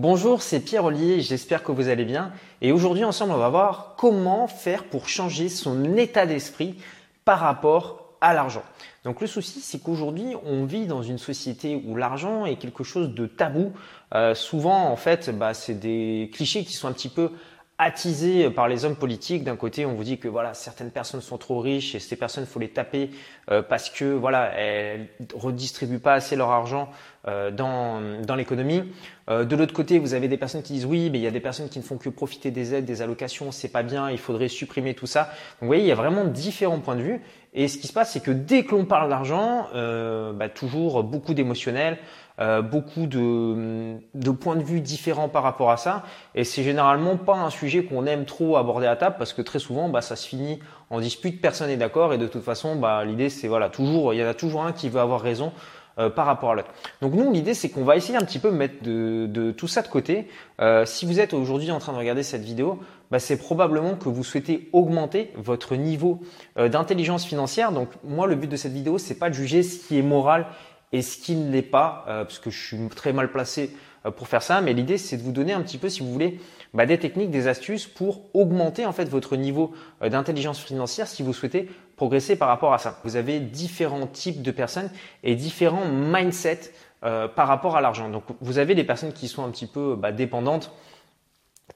Bonjour, c'est Pierre Ollier, j'espère que vous allez bien. Et aujourd'hui, ensemble, on va voir comment faire pour changer son état d'esprit par rapport à l'argent. Donc le souci, c'est qu'aujourd'hui, on vit dans une société où l'argent est quelque chose de tabou. Euh, souvent, en fait, bah, c'est des clichés qui sont un petit peu attisé par les hommes politiques. D'un côté, on vous dit que voilà, certaines personnes sont trop riches et ces personnes, faut les taper euh, parce que voilà, elles redistribuent pas assez leur argent euh, dans, dans l'économie. Euh, de l'autre côté, vous avez des personnes qui disent oui, mais il y a des personnes qui ne font que profiter des aides, des allocations, c'est pas bien, il faudrait supprimer tout ça. Donc vous voyez, il y a vraiment différents points de vue. Et ce qui se passe, c'est que dès que l'on parle d'argent, bah, toujours beaucoup d'émotionnel, euh, beaucoup de, points de vue différents par rapport à ça. Et c'est généralement pas un sujet qu'on aime trop aborder à table parce que très souvent, bah, ça se finit en dispute, personne n'est d'accord. Et de toute façon, bah, l'idée, c'est voilà, toujours, il y en a toujours un qui veut avoir raison. Euh, par rapport à l'autre. Donc nous, l'idée, c'est qu'on va essayer un petit peu mettre de, tout ça de côté. Euh, si vous êtes aujourd'hui en train de regarder cette vidéo, bah, c'est probablement que vous souhaitez augmenter votre niveau d'intelligence financière. Donc moi, le but de cette vidéo, c'est pas de juger ce qui est moral et ce qui ne l'est pas, euh, parce que je suis très mal placé euh, pour faire ça. Mais l'idée, c'est de vous donner un petit peu, si vous voulez, bah, des techniques, des astuces pour augmenter en fait votre niveau euh, d'intelligence financière si vous souhaitez progresser par rapport à ça. Vous avez différents types de personnes et différents mindsets par rapport à l'argent. Donc, vous avez des personnes qui sont un petit peu bah, dépendantes.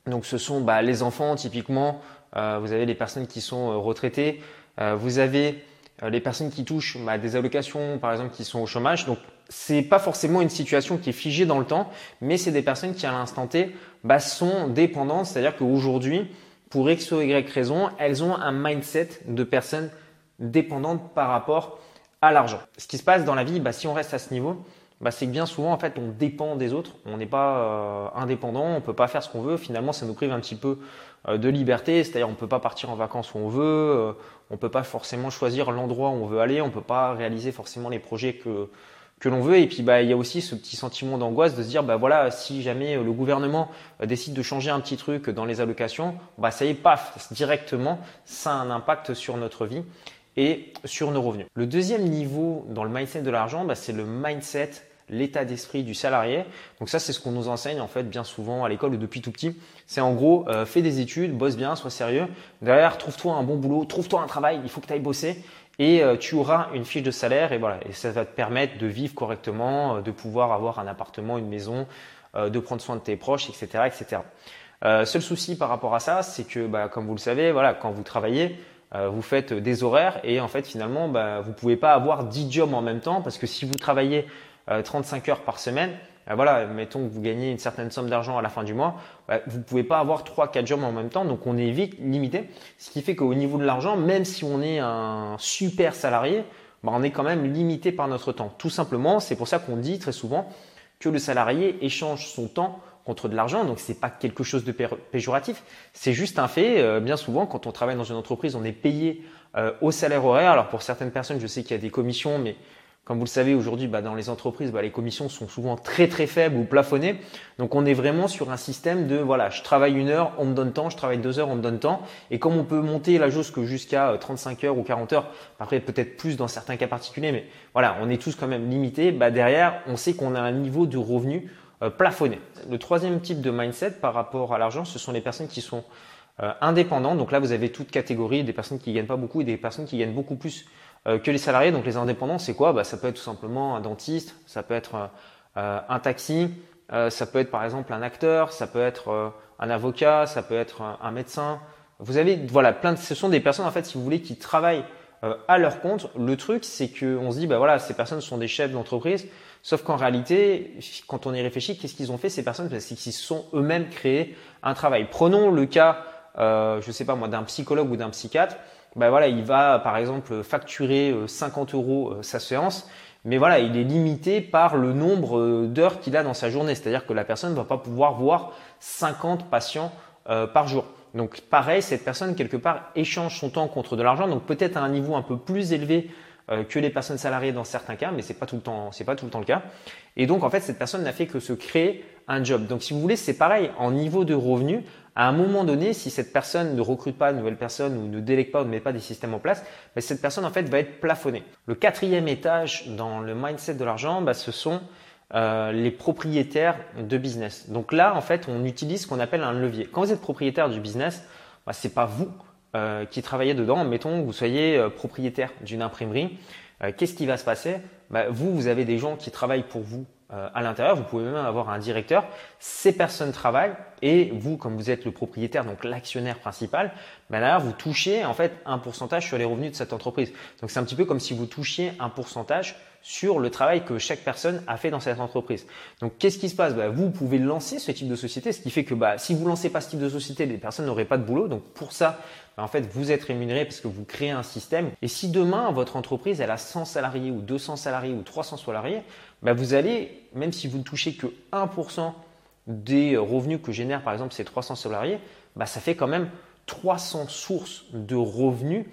Donc, ce sont bah, les enfants typiquement. vous avez les personnes qui sont retraitées. vous avez euh, les personnes qui touchent bah, des allocations, par exemple, qui sont au chômage. Donc, c'est pas forcément une situation qui est figée dans le temps, mais c'est des personnes qui, à l'instant T, bah, sont dépendantes. C'est-à-dire qu'aujourd'hui, pour X ou Y raison, elles ont un mindset de personnes dépendantes par rapport à l'argent. Ce qui se passe dans la vie, bah, si on reste à ce niveau, bah, c'est que bien souvent, en fait, on dépend des autres. On n'est pas euh, indépendant, on peut pas faire ce qu'on veut. Finalement, ça nous prive un petit peu euh, de liberté. C'est-à-dire, on peut pas partir en vacances où on veut. Euh, on peut pas forcément choisir l'endroit où on veut aller. On peut pas réaliser forcément les projets que que l'on veut. Et puis, bah, il y a aussi ce petit sentiment d'angoisse de se dire, bah voilà, si jamais le gouvernement décide de changer un petit truc dans les allocations, bah ça y est, paf, directement, ça a un impact sur notre vie et sur nos revenus. Le deuxième niveau dans le mindset de l'argent, bah, c'est le mindset l'état d'esprit du salarié. Donc ça, c'est ce qu'on nous enseigne en fait bien souvent à l'école ou depuis tout petit. C'est en gros, euh, fais des études, bosse bien, sois sérieux. Derrière, trouve-toi un bon boulot, trouve-toi un travail, il faut que tu ailles bosser et euh, tu auras une fiche de salaire et voilà. Et ça va te permettre de vivre correctement, euh, de pouvoir avoir un appartement, une maison, de prendre soin de tes proches, etc., etc. seul souci par rapport à ça, c'est que, bah, comme vous le savez, voilà, quand vous travaillez, vous faites des horaires et en fait finalement bah, vous pouvez pas avoir 10 jobs en même temps parce que si vous travaillez 35 euh, heures par semaine, euh, voilà, mettons que vous gagnez une certaine somme d'argent à la fin du mois, bah, vous ne pouvez pas avoir 3-4 jobs en même temps, donc on est vite limité. Ce qui fait qu'au niveau de l'argent, même si on est un super salarié, bah, on est quand même limité par notre temps. Tout simplement, c'est pour ça qu'on dit très souvent que le salarié échange son temps contre de l'argent, donc ce n'est pas quelque chose de péjoratif, c'est juste un fait. Euh, bien souvent, quand on travaille dans une entreprise, on est payé au salaire horaire. Alors pour certaines personnes, je sais qu'il y a des commissions, mais comme vous le savez, aujourd'hui, bah, dans les entreprises, bah, les commissions sont souvent très très faibles ou plafonnées. Donc on est vraiment sur un système de voilà, je travaille une heure, on me donne temps, je travaille deux heures, on me donne temps. Et comme on peut monter la jauge jusqu'à 35 euh, heures ou 40 heures, après peut-être plus dans certains cas particuliers, mais voilà, on est tous quand même limités. Bah, derrière, on sait qu'on a un niveau de revenu euh, plafonné. Le troisième type de mindset par rapport à l'argent, ce sont les personnes qui sont euh, indépendantes. Donc là, vous avez toute catégorie, des personnes qui gagnent pas beaucoup et des personnes qui gagnent beaucoup plus que les salariés. Donc les indépendants, c'est quoi? Bah, Ça peut être tout simplement un dentiste, ça peut être euh, un taxi, euh, ça peut être par exemple un acteur, ça peut être un avocat, ça peut être un, médecin. Vous avez voilà plein de, ce sont des personnes en fait si vous voulez qui travaillent à leur compte. Le truc c'est que on se dit bah voilà ces personnes sont des chefs d'entreprise, sauf qu'en réalité quand on y réfléchit, qu'est-ce qu'ils ont fait ces personnes? C'est qu'ils se sont eux-mêmes créés un travail. Prenons le cas, euh, je sais pas moi, d'un psychologue ou d'un psychiatre ben voilà, il va par exemple facturer 50 euh, euros euh, sa séance, mais voilà, il est limité par le nombre euh, d'heures qu'il a dans sa journée. C'est-à-dire que la personne ne va pas pouvoir voir 50 patients par jour. Donc pareil, cette personne quelque part échange son temps contre de l'argent, donc peut-être à un niveau un peu plus élevé que les personnes salariées dans certains cas, mais c'est pas tout le temps, pas tout le temps le cas. Et donc en fait, cette personne n'a fait que se créer un job. Donc si vous voulez, c'est pareil en niveau de revenu à un moment donné, si cette personne ne recrute pas de nouvelles personnes ou ne délègue pas ou ne met pas des systèmes en place, bah, cette personne en fait va être plafonnée. Le quatrième étage dans le mindset de l'argent, bah, ce sont euh, les propriétaires de business. Donc là, en fait, on utilise ce qu'on appelle un levier. Quand vous êtes propriétaire du business, bah, ce n'est pas vous euh, qui travaillez dedans. Mettons que vous soyez euh, propriétaire d'une imprimerie. Qu'est-ce qui va se passer? Bah, Vous, vous avez des gens qui travaillent pour vous à l'intérieur. Vous pouvez même avoir un directeur. Ces personnes travaillent et vous, comme vous êtes le propriétaire, donc l'actionnaire principal, bah, vous touchez en fait un pourcentage sur les revenus de cette entreprise. Donc c'est un petit peu comme si vous touchiez un pourcentage sur le travail que chaque personne a fait dans cette entreprise. Donc, qu'est-ce qui se passe? Bah, Vous pouvez lancer ce type de société, ce qui fait que bah, si vous lancez pas ce type de société, les personnes n'auraient pas de boulot. Donc, pour ça, bah, en fait, vous êtes rémunéré parce que vous créez un système. Et si demain, votre entreprise, elle a 100 salariés ou 200 salariés ou 300 salariés, vous allez, même si vous ne touchez que 1% des revenus que génèrent par exemple ces 300 salariés, ça fait quand même 300 sources de revenus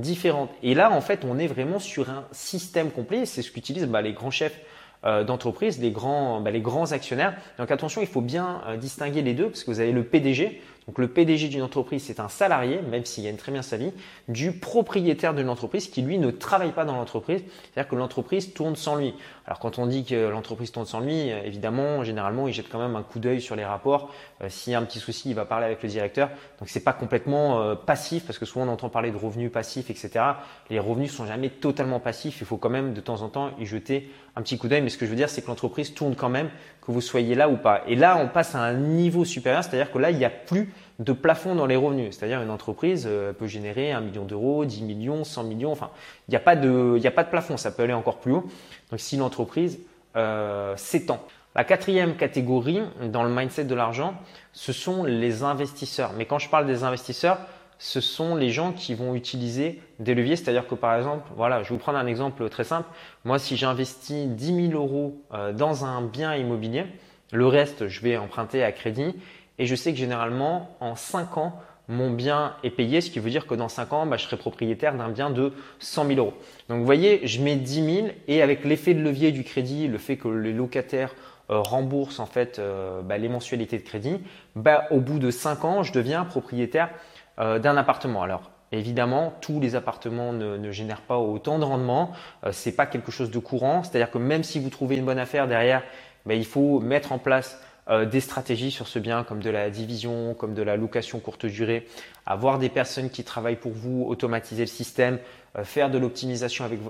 différentes. Et là, en fait, on est vraiment sur un système complet. C'est ce qu'utilisent bah, les grands chefs euh, d'entreprise, les grands, bah, les grands actionnaires. Donc attention, il faut bien euh, distinguer les deux parce que vous avez le PDG. Donc le PDG d'une entreprise, c'est un salarié, même s'il gagne très bien sa vie, du propriétaire d'une entreprise qui lui ne travaille pas dans l'entreprise. C'est-à-dire que l'entreprise tourne sans lui. Alors quand on dit que l'entreprise tourne sans lui, euh, évidemment, généralement, il jette quand même un coup d'œil sur les rapports. S'il y a un petit souci, il va parler avec le directeur. Donc c'est pas complètement passif parce que souvent on entend parler de revenus passifs, etc. Les revenus sont jamais totalement passifs. Il faut quand même de temps en temps y jeter un petit coup d'œil. Mais ce que je veux dire, c'est que l'entreprise tourne quand même, que vous soyez là ou pas. Et là, on passe à un niveau supérieur, c'est-à-dire que là, il n'y a plus de plafond dans les revenus. C'est-à-dire une entreprise euh, peut générer 1 million d'euros, 10 millions, 100 millions. Enfin, il n'y a, pas de, plafond. Ça peut aller encore plus haut. Donc, si l'entreprise euh, s'étend. La quatrième catégorie dans le mindset de l'argent, ce sont les investisseurs. Mais quand je parle des investisseurs, ce sont les gens qui vont utiliser des leviers. C'est-à-dire que par exemple, voilà, je vais vous prendre un exemple très simple. Moi, si j'investis 10 000 euros euh, dans un bien immobilier, le reste, je vais emprunter à crédit. Et je sais que généralement, en 5 ans, mon bien est payé, ce qui veut dire que dans 5 ans, bah, je serai propriétaire d'un bien de 100 000 euros. Donc vous voyez, je mets 10 000 et avec l'effet de levier du crédit, le fait que les locataires euh, remboursent en fait euh, bah, les mensualités de crédit, bah, au bout de 5 ans, je deviens propriétaire euh, d'un appartement. Alors évidemment, tous les appartements ne, génèrent pas autant de rendement. Euh, Ce n'est pas quelque chose de courant. C'est-à-dire que même si vous trouvez une bonne affaire derrière, ben, il faut mettre en place euh, des stratégies sur ce bien, comme de la division, comme de la location courte durée, avoir des personnes qui travaillent pour vous, automatiser le système, faire de l'optimisation avec,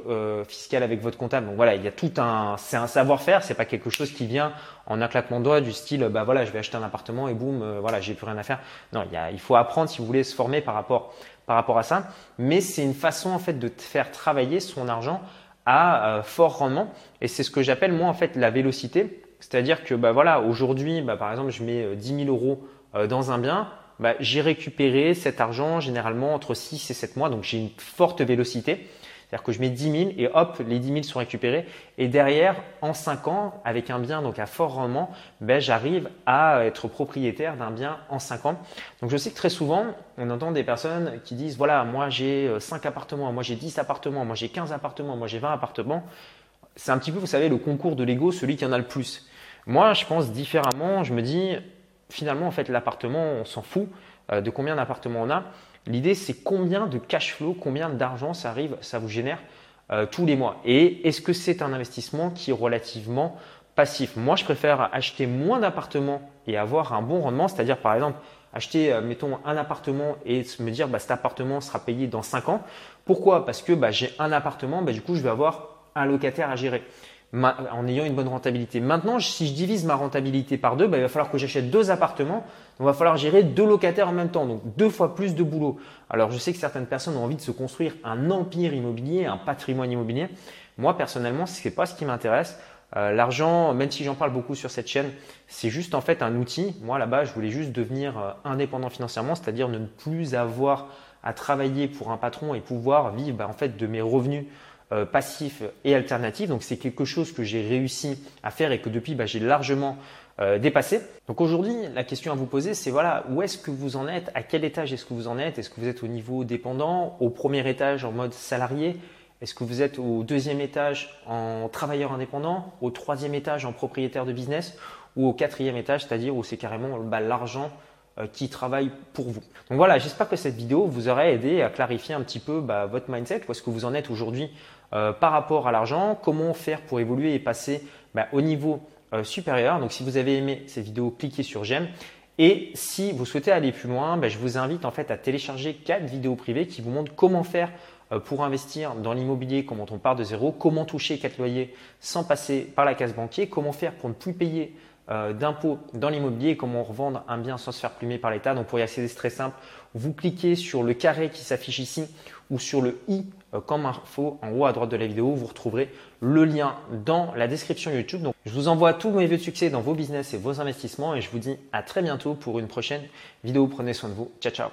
fiscale avec votre comptable. Donc voilà, il y a tout un, c'est un savoir-faire. C'est pas quelque chose qui vient en un claquement de doigts du style, bah voilà, je vais acheter un appartement et boum, euh, voilà, j'ai plus rien à faire. Non, il, y a, il faut apprendre si vous voulez se former par rapport, par rapport à ça. Mais c'est une façon en fait de faire travailler son argent à euh, fort rendement. Et c'est ce que j'appelle moi en fait la vélocité. C'est-à-dire que bah voilà, aujourd'hui, bah, par exemple, je mets 10 euh, 000 euros dans un bien. Bah, j'ai récupéré cet argent généralement entre 6 et 7 mois, donc j'ai une forte vélocité. C'est-à-dire que je mets 10 000 et hop, les 10 000 sont récupérés. Et derrière, en 5 ans, avec un bien donc à fort rendement, ben, j'arrive à être propriétaire d'un bien en 5 ans. Donc je sais que très souvent, on entend des personnes qui disent, voilà, moi j'ai 5 euh, appartements, moi j'ai 10 appartements, moi j'ai 15 appartements, moi j'ai 20 appartements. C'est un petit peu, vous savez, le concours de l'ego, celui qui en a le plus. Moi, je pense différemment. Je me dis, finalement, en fait, l'appartement, on s'en fout euh, de combien d'appartements on a. L'idée, c'est combien de cash flow, combien d'argent ça arrive, ça vous génère euh, tous les mois. Et est-ce que c'est un investissement qui est relativement passif? Moi, je préfère acheter moins d'appartements et avoir un bon rendement, c'est-à-dire par exemple acheter, euh, mettons, un appartement et me dire bah, cet appartement sera payé dans 5 ans. Pourquoi? Parce que bah, j'ai un appartement, bah, du coup, je vais avoir un locataire à gérer en ayant une bonne rentabilité. Maintenant, si je divise ma rentabilité par deux, bah, il va falloir que j'achète deux appartements. Donc, il va falloir gérer deux locataires en même temps, donc deux fois plus de boulot. Alors, je sais que certaines personnes ont envie de se construire un empire immobilier, un patrimoine immobilier. Moi, personnellement, ce n'est pas ce qui m'intéresse. Euh, l'argent, même si j'en parle beaucoup sur cette chaîne, c'est juste en fait un outil. Moi, là-bas, je voulais juste devenir euh, indépendant financièrement, c'est-à-dire ne plus avoir à travailler pour un patron et pouvoir vivre bah, en fait de mes revenus euh, passif et alternatif. Donc c'est quelque chose que j'ai réussi à faire et que depuis bah, j'ai largement euh, dépassé. Donc aujourd'hui, la question à vous poser, c'est voilà, où est-ce que vous en êtes? À quel étage est-ce que vous en êtes? Est-ce que vous êtes au niveau dépendant, au premier étage en mode salarié? Est-ce que vous êtes au deuxième étage en travailleur indépendant, au troisième étage en propriétaire de business ou au quatrième étage, c'est-à-dire où c'est carrément bah, l'argent euh, qui travaille pour vous? Donc voilà, j'espère que cette vidéo vous aura aidé à clarifier un petit peu bah, votre mindset, où est-ce que vous en êtes aujourd'hui euh, par rapport à l'argent, comment faire pour évoluer et passer bah, au niveau euh, supérieur. Donc si vous avez aimé cette vidéo, cliquez sur j'aime. Et si vous souhaitez aller plus loin, ben, je vous invite en fait à télécharger quatre vidéos privées qui vous montrent comment faire euh, pour investir dans l'immobilier, comment on part de zéro, comment toucher quatre loyers sans passer par la case banquier, comment faire pour ne plus payer euh, d'impôts dans l'immobilier, comment revendre un bien sans se faire plumer par l'État. Donc pour y accéder, c'est très simple. Vous cliquez sur le carré qui s'affiche ici ou sur le i euh, comme info en haut à droite de la vidéo. Vous retrouverez le lien dans la description YouTube. Donc je vous envoie tous mes vœux de succès dans vos business et vos investissements et je vous dis à très bientôt pour une prochaine vidéo. Prenez soin de vous. Ciao ciao